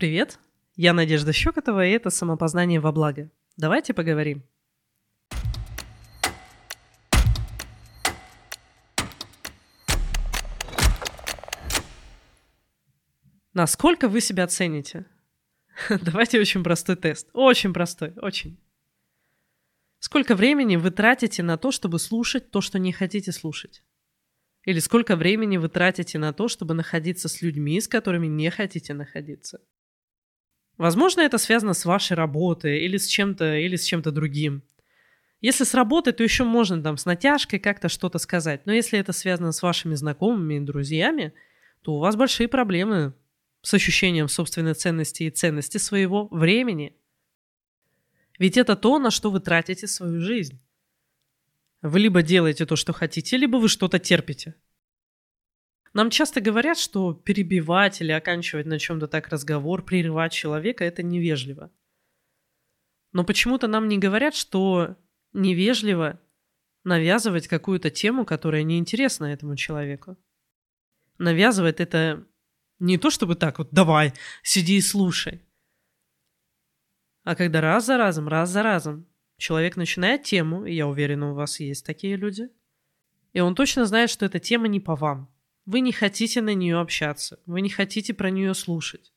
Привет, я Надежда Щекотова, и это «Самопознание во благо». Давайте поговорим. Насколько вы себя цените? Давайте очень простой тест. Очень простой, очень. Сколько времени вы тратите на то, чтобы слушать то, что не хотите слушать? Или сколько времени вы тратите на то, чтобы находиться с людьми, с которыми не хотите находиться? Возможно, это связано с вашей работой или с чем-то, или с чем-то другим. Если с работой, то еще можно там с натяжкой как-то что-то сказать. Но если это связано с вашими знакомыми и друзьями, то у вас большие проблемы с ощущением собственной ценности и ценности своего времени. Ведь это то, на что вы тратите свою жизнь. Вы либо делаете то, что хотите, либо вы что-то терпите. Нам часто говорят, что перебивать или оканчивать на чем-то так разговор, прерывать человека – это невежливо. Но почему-то нам не говорят, что невежливо навязывать какую-то тему, которая неинтересна этому человеку. Навязывать это не то чтобы так вот «давай, сиди и слушай», а когда раз за разом, раз за разом человек начинает тему, и я уверена, у вас есть такие люди, и он точно знает, что эта тема не по вам. Вы не хотите на нее общаться, вы не хотите про нее слушать.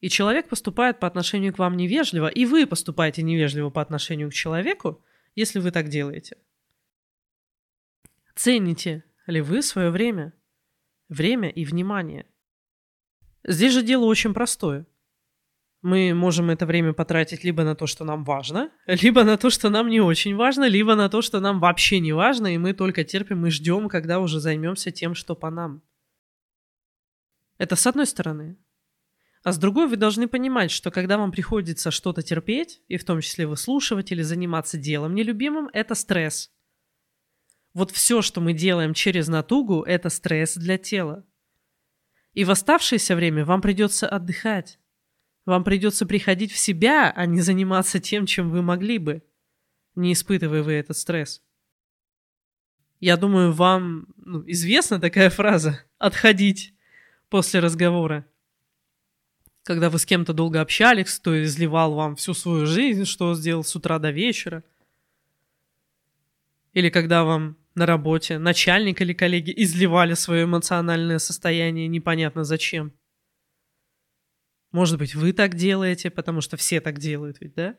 И человек поступает по отношению к вам невежливо, и вы поступаете невежливо по отношению к человеку, если вы так делаете. Цените ли вы свое время? время и внимание. Здесь же дело очень простое. Мы можем это время потратить либо на то, что нам важно, либо на то, что нам не очень важно, либо на то, что нам вообще не важно, и мы только терпим и ждем, когда уже займемся тем, что по нам. Это с одной стороны. А с другой вы должны понимать, что когда вам приходится что-то терпеть, и в том числе выслушивать или заниматься делом нелюбимым, это стресс – вот все, что мы делаем через натугу, это стресс для тела. И в оставшееся время вам придется отдыхать. Вам придется приходить в себя, а не заниматься тем, чем вы могли бы, не испытывая вы этот стресс. Я думаю, вам ну, известна такая фраза «отходить» после разговора. Когда вы с кем-то долго общались, кто изливал вам всю свою жизнь, что сделал с утра до вечера. Или когда вам на работе, начальник или коллеги изливали свое эмоциональное состояние непонятно зачем. Может быть, вы так делаете, потому что все так делают ведь, да?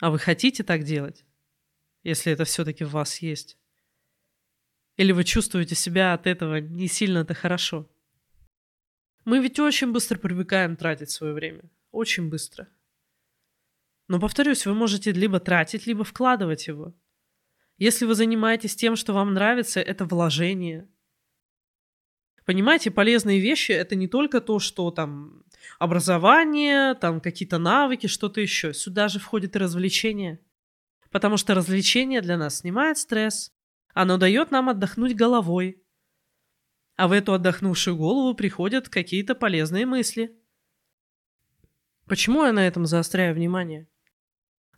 А вы хотите так делать, если это все-таки в вас есть? Или вы чувствуете себя от этого не сильно-то хорошо? Мы ведь очень быстро привыкаем тратить свое время. Очень быстро. Но, повторюсь, вы можете либо тратить, либо вкладывать его – если вы занимаетесь тем, что вам нравится, это вложение. Понимаете, полезные вещи это не только то, что там образование, там какие-то навыки, что-то еще. Сюда же входит и развлечение. Потому что развлечение для нас снимает стресс. Оно дает нам отдохнуть головой. А в эту отдохнувшую голову приходят какие-то полезные мысли. Почему я на этом заостряю внимание?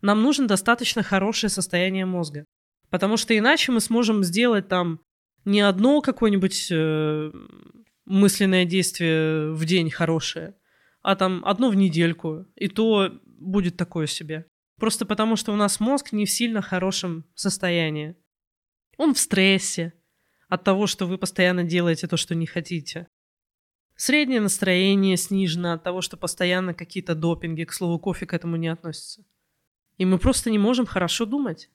Нам нужно достаточно хорошее состояние мозга. Потому что иначе мы сможем сделать там не одно какое-нибудь э, мысленное действие в день хорошее, а там одно в недельку. И то будет такое себе. Просто потому, что у нас мозг не в сильно хорошем состоянии. Он в стрессе от того, что вы постоянно делаете то, что не хотите. Среднее настроение снижено от того, что постоянно какие-то допинги, к слову, кофе к этому не относится. И мы просто не можем хорошо думать.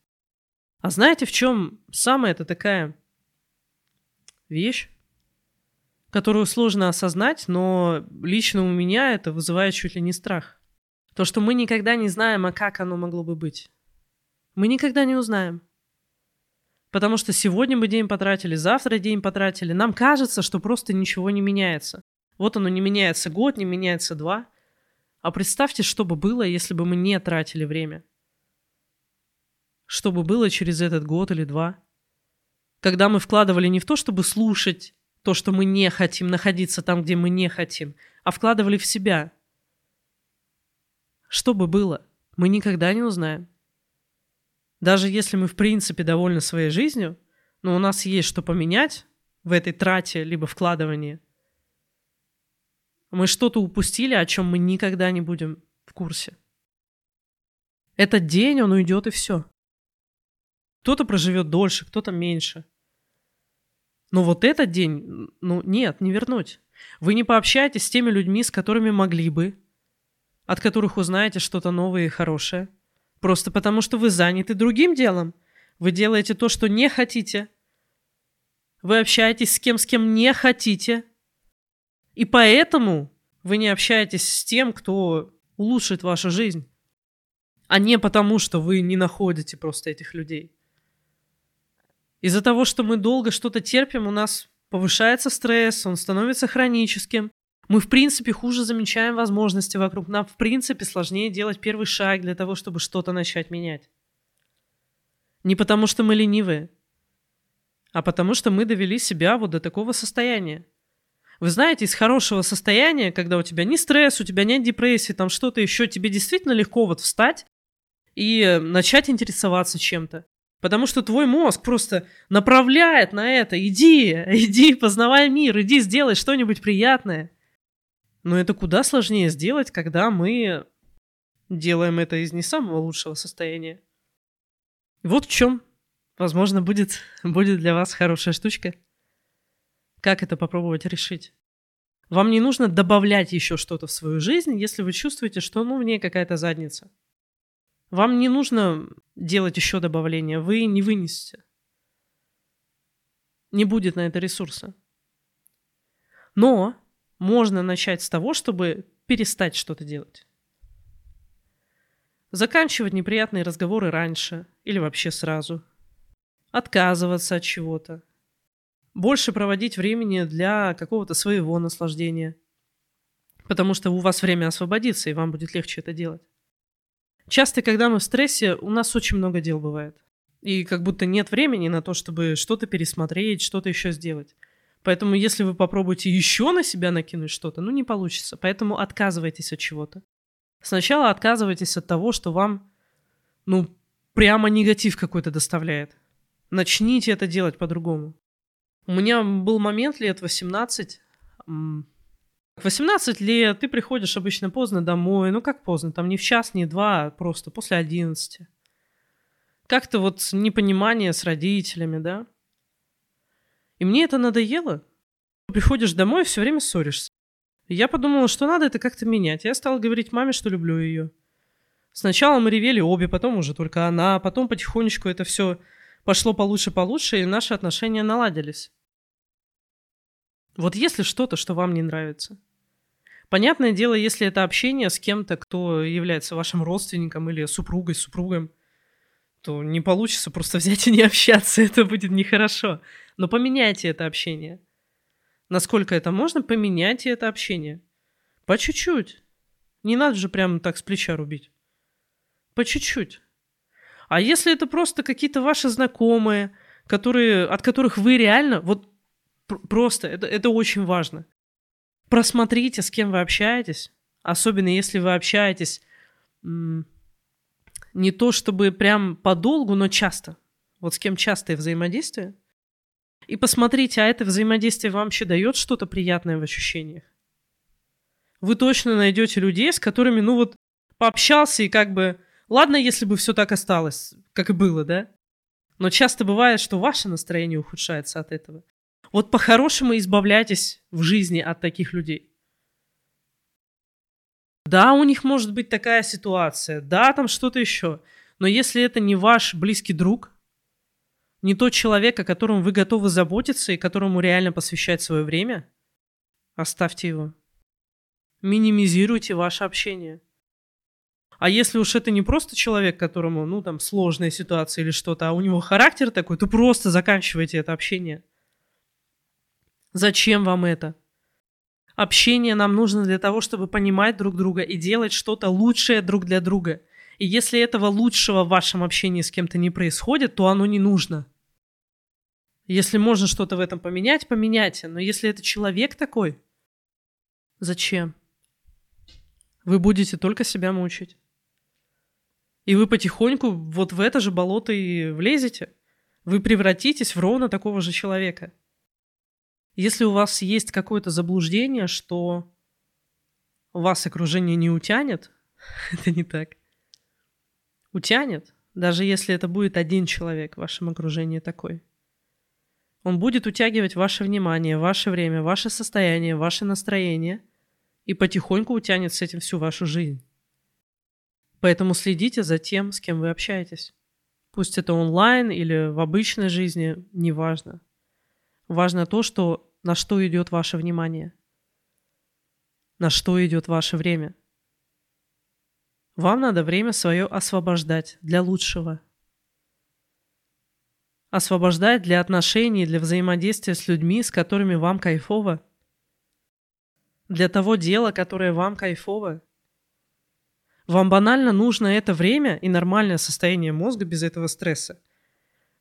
А знаете, в чем самая это такая вещь, которую сложно осознать, но лично у меня это вызывает чуть ли не страх. То, что мы никогда не знаем, а как оно могло бы быть. Мы никогда не узнаем. Потому что сегодня мы день потратили, завтра день потратили. Нам кажется, что просто ничего не меняется. Вот оно не меняется год, не меняется два. А представьте, что бы было, если бы мы не тратили время что бы было через этот год или два. Когда мы вкладывали не в то, чтобы слушать то, что мы не хотим, находиться там, где мы не хотим, а вкладывали в себя. Что бы было, мы никогда не узнаем. Даже если мы в принципе довольны своей жизнью, но у нас есть что поменять в этой трате либо вкладывании, Мы что-то упустили, о чем мы никогда не будем в курсе. Этот день, он уйдет и все. Кто-то проживет дольше, кто-то меньше. Но вот этот день, ну нет, не вернуть. Вы не пообщаетесь с теми людьми, с которыми могли бы, от которых узнаете что-то новое и хорошее. Просто потому, что вы заняты другим делом. Вы делаете то, что не хотите. Вы общаетесь с кем, с кем не хотите. И поэтому вы не общаетесь с тем, кто улучшит вашу жизнь. А не потому, что вы не находите просто этих людей. Из-за того, что мы долго что-то терпим, у нас повышается стресс, он становится хроническим. Мы, в принципе, хуже замечаем возможности вокруг. Нам, в принципе, сложнее делать первый шаг для того, чтобы что-то начать менять. Не потому, что мы ленивые, а потому, что мы довели себя вот до такого состояния. Вы знаете, из хорошего состояния, когда у тебя не стресс, у тебя нет депрессии, там что-то еще, тебе действительно легко вот встать и начать интересоваться чем-то. Потому что твой мозг просто направляет на это. Иди, иди, познавай мир, иди, сделай что-нибудь приятное. Но это куда сложнее сделать, когда мы делаем это из не самого лучшего состояния. Вот в чем, возможно, будет, будет для вас хорошая штучка. Как это попробовать решить? Вам не нужно добавлять еще что-то в свою жизнь, если вы чувствуете, что ну, в ней какая-то задница. Вам не нужно делать еще добавления, вы не вынесете. Не будет на это ресурса. Но можно начать с того, чтобы перестать что-то делать. Заканчивать неприятные разговоры раньше или вообще сразу. Отказываться от чего-то. Больше проводить времени для какого-то своего наслаждения. Потому что у вас время освободится, и вам будет легче это делать. Часто, когда мы в стрессе, у нас очень много дел бывает. И как будто нет времени на то, чтобы что-то пересмотреть, что-то еще сделать. Поэтому если вы попробуете еще на себя накинуть что-то, ну не получится. Поэтому отказывайтесь от чего-то. Сначала отказывайтесь от того, что вам, ну, прямо негатив какой-то доставляет. Начните это делать по-другому. У меня был момент лет 18, 18 лет, ты приходишь обычно поздно домой. Ну как поздно? Там не в час, не в два, а просто после 11. Как-то вот непонимание с родителями, да? И мне это надоело. Приходишь домой и все время ссоришься. Я подумала, что надо это как-то менять. Я стала говорить маме, что люблю ее. Сначала мы ревели обе, потом уже только она, потом потихонечку это все пошло получше-получше, и наши отношения наладились. Вот если что-то, что вам не нравится – Понятное дело, если это общение с кем-то, кто является вашим родственником или супругой, супругом, то не получится просто взять и не общаться, это будет нехорошо. Но поменяйте это общение. Насколько это можно, поменяйте это общение. По чуть-чуть. Не надо же прямо так с плеча рубить. По чуть-чуть. А если это просто какие-то ваши знакомые, которые, от которых вы реально, вот просто, это, это очень важно просмотрите, с кем вы общаетесь, особенно если вы общаетесь не то чтобы прям подолгу, но часто. Вот с кем частое взаимодействие. И посмотрите, а это взаимодействие вам вообще дает что-то приятное в ощущениях. Вы точно найдете людей, с которыми, ну вот, пообщался и как бы... Ладно, если бы все так осталось, как и было, да? Но часто бывает, что ваше настроение ухудшается от этого. Вот по-хорошему избавляйтесь в жизни от таких людей. Да, у них может быть такая ситуация, да, там что-то еще. Но если это не ваш близкий друг, не тот человек, о котором вы готовы заботиться и которому реально посвящать свое время, оставьте его. Минимизируйте ваше общение. А если уж это не просто человек, которому, ну, там, сложная ситуация или что-то, а у него характер такой, то просто заканчивайте это общение. Зачем вам это? Общение нам нужно для того, чтобы понимать друг друга и делать что-то лучшее друг для друга. И если этого лучшего в вашем общении с кем-то не происходит, то оно не нужно. Если можно что-то в этом поменять, поменяйте. Но если это человек такой, зачем? Вы будете только себя мучить. И вы потихоньку вот в это же болото и влезете. Вы превратитесь в ровно такого же человека. Если у вас есть какое-то заблуждение, что вас окружение не утянет, это не так. Утянет, даже если это будет один человек в вашем окружении такой. Он будет утягивать ваше внимание, ваше время, ваше состояние, ваше настроение и потихоньку утянет с этим всю вашу жизнь. Поэтому следите за тем, с кем вы общаетесь. Пусть это онлайн или в обычной жизни, неважно. Важно то, что, на что идет ваше внимание. На что идет ваше время. Вам надо время свое освобождать для лучшего. Освобождать для отношений, для взаимодействия с людьми, с которыми вам кайфово. Для того дела, которое вам кайфово. Вам банально нужно это время и нормальное состояние мозга без этого стресса,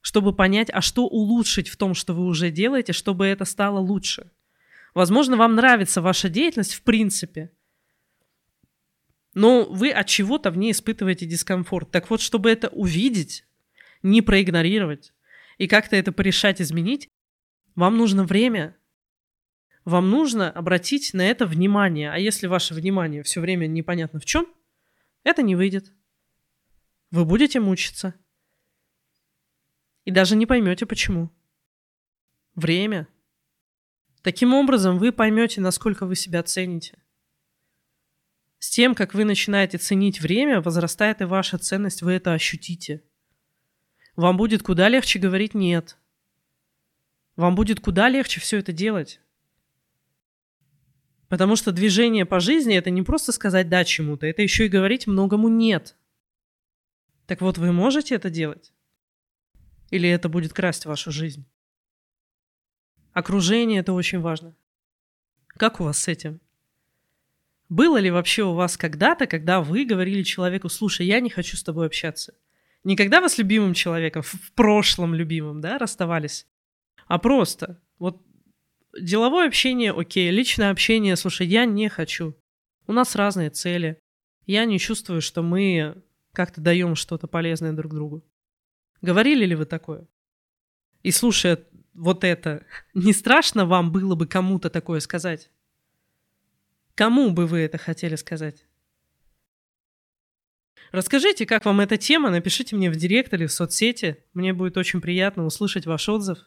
чтобы понять, а что улучшить в том, что вы уже делаете, чтобы это стало лучше. Возможно, вам нравится ваша деятельность в принципе, но вы от чего-то в ней испытываете дискомфорт. Так вот, чтобы это увидеть, не проигнорировать и как-то это порешать, изменить, вам нужно время. Вам нужно обратить на это внимание. А если ваше внимание все время непонятно в чем, это не выйдет. Вы будете мучиться. И даже не поймете почему. Время. Таким образом, вы поймете, насколько вы себя цените. С тем, как вы начинаете ценить время, возрастает и ваша ценность, вы это ощутите. Вам будет куда легче говорить «нет». Вам будет куда легче все это делать. Потому что движение по жизни это не просто сказать да чему-то, это еще и говорить многому нет. Так вот, вы можете это делать? Или это будет красть вашу жизнь? Окружение это очень важно. Как у вас с этим? Было ли вообще у вас когда-то, когда вы говорили человеку, слушай, я не хочу с тобой общаться? Никогда вы с любимым человеком, в прошлом любимым, да, расставались, а просто, вот деловое общение окей, личное общение, слушай, я не хочу. У нас разные цели. Я не чувствую, что мы как-то даем что-то полезное друг другу. Говорили ли вы такое? И слушая вот это, не страшно вам было бы кому-то такое сказать? Кому бы вы это хотели сказать? Расскажите, как вам эта тема, напишите мне в директ или в соцсети. Мне будет очень приятно услышать ваш отзыв.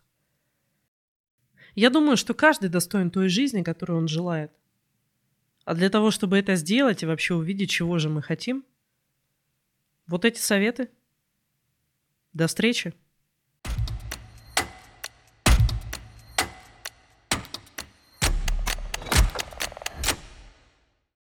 Я думаю, что каждый достоин той жизни, которую он желает. А для того, чтобы это сделать и вообще увидеть, чего же мы хотим, вот эти советы. До встречи!